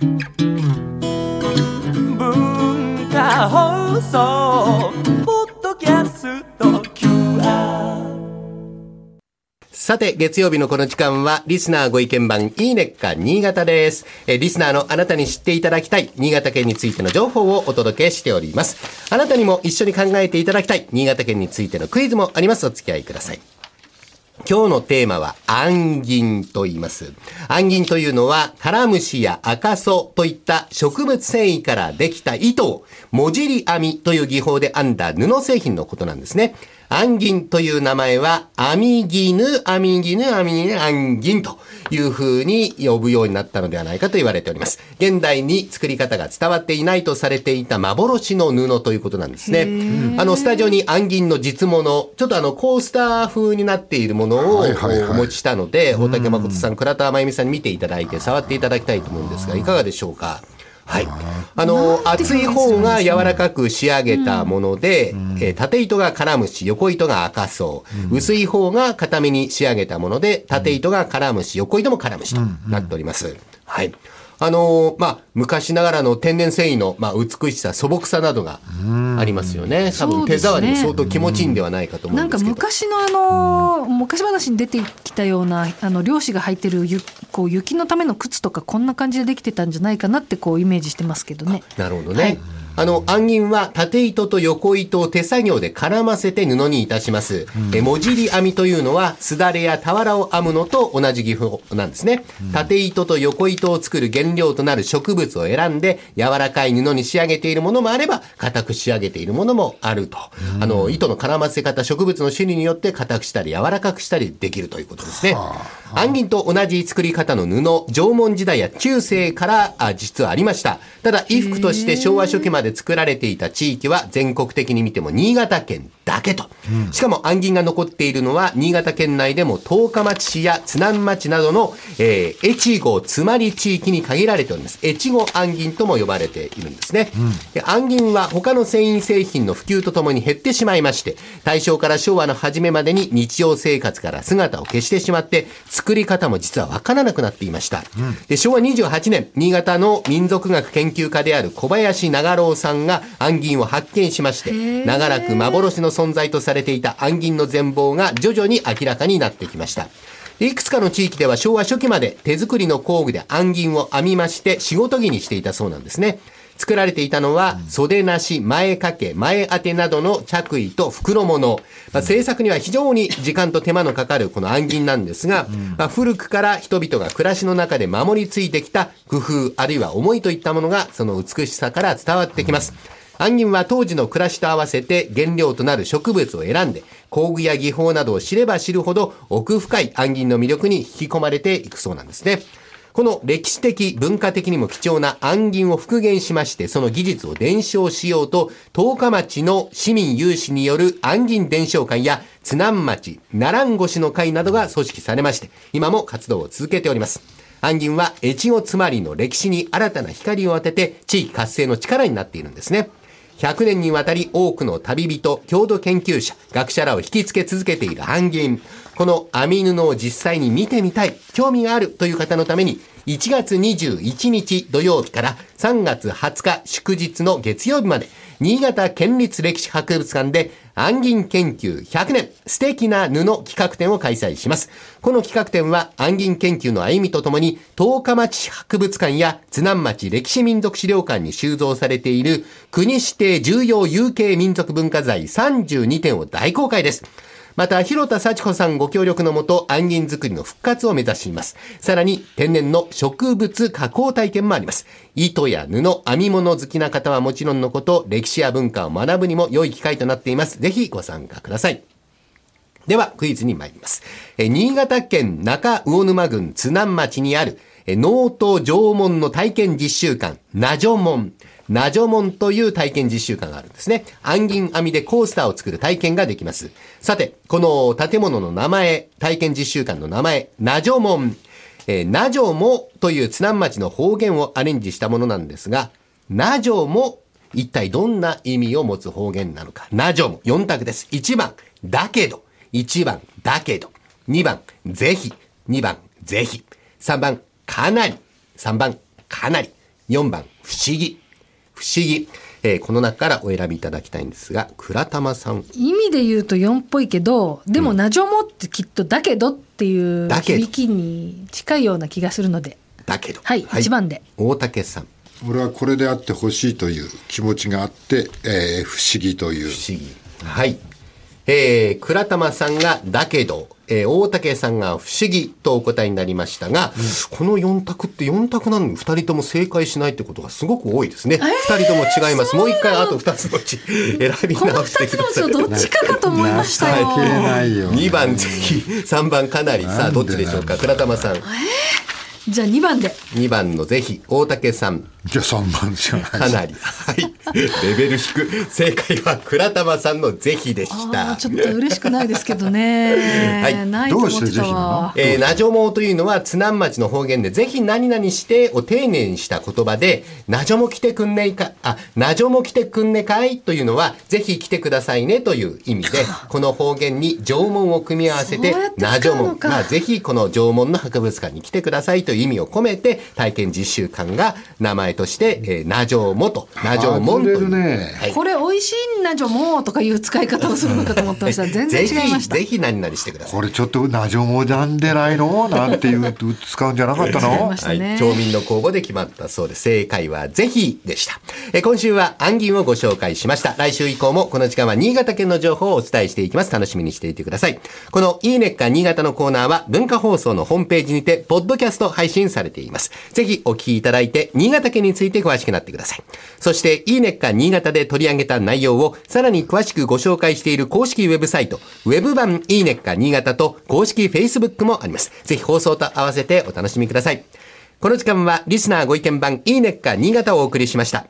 文化放送ポッドキャスト QR さて、月曜日のこの時間は、リスナーご意見番、いいねっか新潟です。えリスナーのあなたに知っていただきたい、新潟県についての情報をお届けしております。あなたにも一緒に考えていただきたい、新潟県についてのクイズもあります。お付き合いください。今日のテーマは、暗銀と言います。暗銀というのは、カラムシや赤楚といった植物繊維からできた糸を、もじり編みという技法で編んだ布製品のことなんですね。暗銀という名前は、編み絹、編み絹、編み絹、暗銀という風に呼ぶようになったのではないかと言われております。現代に作り方が伝わっていないとされていた幻の布ということなんですね。あの、スタジオに暗銀の実物、ちょっとあの、コースター風になっているものをお持ちしたので、大竹誠さん、倉田真由美さんに見ていただいて、触っていただきたいと思うんですが、いかがでしょうか？はい。あの、厚い方が柔らかく仕上げたもので、えー縦糸がカラムシ、横糸が赤層、薄い方が固めに仕上げたもので、縦糸がカラムシ、横糸もカラムシとなっております。はい。あのーまあ、昔ながらの天然繊維の、まあ、美しさ、素朴さなどがありますよね。多分手触りも相当気持ちいいんではないかと思なんかうんですけど。昔のあの昔話に出てきたようなあの漁師が履いてるゆこう雪のための靴とかこんな感じでできてたんじゃないかなってこうイメージしてますけどね。なるほどね。あの、暗銀は縦糸と横糸を手作業で絡ませて布にいたします。え、もじり編みというのは、すだれや俵を編むのと同じ技法なんですね。縦糸と横糸を作る原料となる植物を選んで、柔らかい布に仕上げているものもあれば、硬く仕上げているものもあると。あの、糸の絡ませ方、植物の種類によって硬くしたり柔らかくしたりできるということですね。暗銀と同じ作り方の布、縄文時代や中世からあ実はありました。ただ、衣服として昭和初期まで作られていた地域は全国的に見ても新潟県だけと。しかも暗銀が残っているのは新潟県内でも十日町市や津南町などの、えー、越後つまり地域に限られております。越後暗銀とも呼ばれているんですね。で暗銀は他の繊維製品の普及とともに減ってしまいまして、大正から昭和の初めまでに日常生活から姿を消してしまって、作り方も実はわからなくなっていました。で昭和28年、新潟の民族学研究家である小林長郎さんが暗銀を発見しまして、長らく幻の存在とされていた暗銀の全貌が徐々に明らかになってきました。いくつかの地域では昭和初期まで手作りの工具で暗銀を編みまして仕事着にしていたそうなんですね。作られていたのは袖なし、前掛け、前当てなどの着衣と袋物。まあ、制作には非常に時間と手間のかかるこの暗銀なんですが、まあ、古くから人々が暮らしの中で守りついてきた工夫、あるいは思いといったものがその美しさから伝わってきます。暗銀は当時の暮らしと合わせて原料となる植物を選んで、工具や技法などを知れば知るほど奥深い暗銀の魅力に引き込まれていくそうなんですね。この歴史的、文化的にも貴重な暗銀を復元しまして、その技術を伝承しようと、十日町の市民有志による暗銀伝承会や、津南町、奈良越の会などが組織されまして、今も活動を続けております。暗銀は越後つまりの歴史に新たな光を当てて、地域活性の力になっているんですね。100年にわたり多くの旅人、郷土研究者、学者らを引きつけ続けている暗銀。この編み布を実際に見てみたい、興味があるという方のために、1月21日土曜日から3月20日祝日の月曜日まで、新潟県立歴史博物館で暗銀研究100年素敵な布企画展を開催します。この企画展は暗銀研究の歩みとともに、十日町博物館や津南町歴史民族資料館に収蔵されている国指定重要有形民族文化財32点を大公開です。また、広田幸子さんご協力のもと、暗銀作りの復活を目指しています。さらに、天然の植物加工体験もあります。糸や布、編み物好きな方はもちろんのこと、歴史や文化を学ぶにも良い機会となっています。ぜひご参加ください。では、クイズに参ります。え新潟県中魚沼郡津南町にある、え農と縄文の体験実習館、ナジョモン。ナジョモンという体験実習館があるんですね。暗銀編みでコースターを作る体験ができます。さて、この建物の名前、体験実習館の名前、ナジョモン。えー、ナジョモという津南町の方言をアレンジしたものなんですが、ナジョモ、一体どんな意味を持つ方言なのか。ナジョモ、4択です。1番、だけど。1番、だけど。2番、ぜひ。2番、ぜひ。3番、かなり。3番、かなり。4番、不思議。不思議。えーこの中からお選びいただきたいんですが、倉玉さん。意味で言うと4っぽいけどでも「なじょも」ってきっと「だけど」っていうだけど響きに近いような気がするのでだけど。はい一番で。大竹さん。俺はこれであってほしいという気持ちがあって、えー不思議という不思議。はい。えー、倉玉さんがだけど、えー、大竹さんが不思議とお答えになりましたが、この4択って4択なのに2人とも正解しないってことがすごく多いですね。2人とも違います。もう1回あと2つのうち選びこの直して2つのうちください。のどっちかかと思いましたよ。よ2番ぜひ、3番かなり。さあ、どっちでしょうか。倉玉さん。じゃあ2番で。2番のぜひ、大竹さん。じゃあ3番じゃないかなり。はい。レベル低く。正解は倉玉さんのぜひでしあた。あちょっと嬉しくないですけどね。はいないと思ってたどうしてぜひなわ。えー、なじょもというのは津南町の方言で、ぜひ何々してを丁寧にした言葉で、なじょも来てくんねいか、あ、なじょも来てくんねかいというのは、ぜひ来てくださいねという意味で、この方言に縄文を組み合わせてなじょもまあ、ぜひこの縄文の博物館に来てくださいという意味を込めて、体験実習館が名前として、えー、なじょもと、なじょもんという。ねはいこれ美味しいんなじょもうとかいう使い方をするのかと思ってました。全然違いましたぜ。ひ、ぜひ何々してください。これちょっとなじょもなんでないの？なんていう使うんじゃなかったの？はい、町民の公募で決まったそうです。正解はぜひでした。え今週は暗銀をご紹介しました。来週以降もこの時間は新潟県の情報をお伝えしていきます。楽しみにしていてください。このいいねっか新潟のコーナーは文化放送のホームページにて、ポッドキャスト配信されています。ぜひお聞きいただいて、新潟県について詳しくなってください。そして、いいねっか新潟で取り上げた内容をさらに詳しくご紹介している公式ウェブサイト、ウェブ版いいねっか新潟と公式 Facebook もあります。ぜひ放送と合わせてお楽しみください。この時間はリスナーご意見番いいねっか新潟をお送りしました。